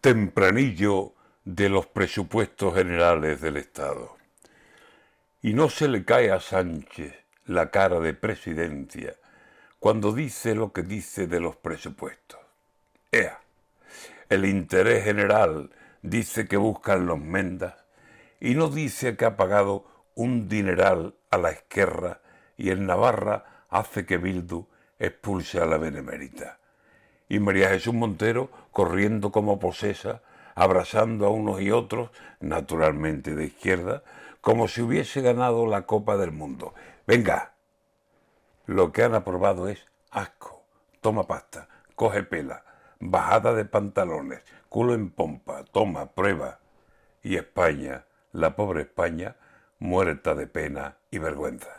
tempranillo de los presupuestos generales del Estado. Y no se le cae a Sánchez la cara de presidencia cuando dice lo que dice de los presupuestos. Ea, el interés general dice que buscan los mendas y no dice que ha pagado un dineral a la izquierda y en Navarra hace que Bildu expulse a la benemérita y María Jesús Montero corriendo como posesa, abrazando a unos y otros, naturalmente de izquierda, como si hubiese ganado la Copa del Mundo. Venga, lo que han aprobado es asco, toma pasta, coge pela, bajada de pantalones, culo en pompa, toma, prueba. Y España, la pobre España, muerta de pena y vergüenza.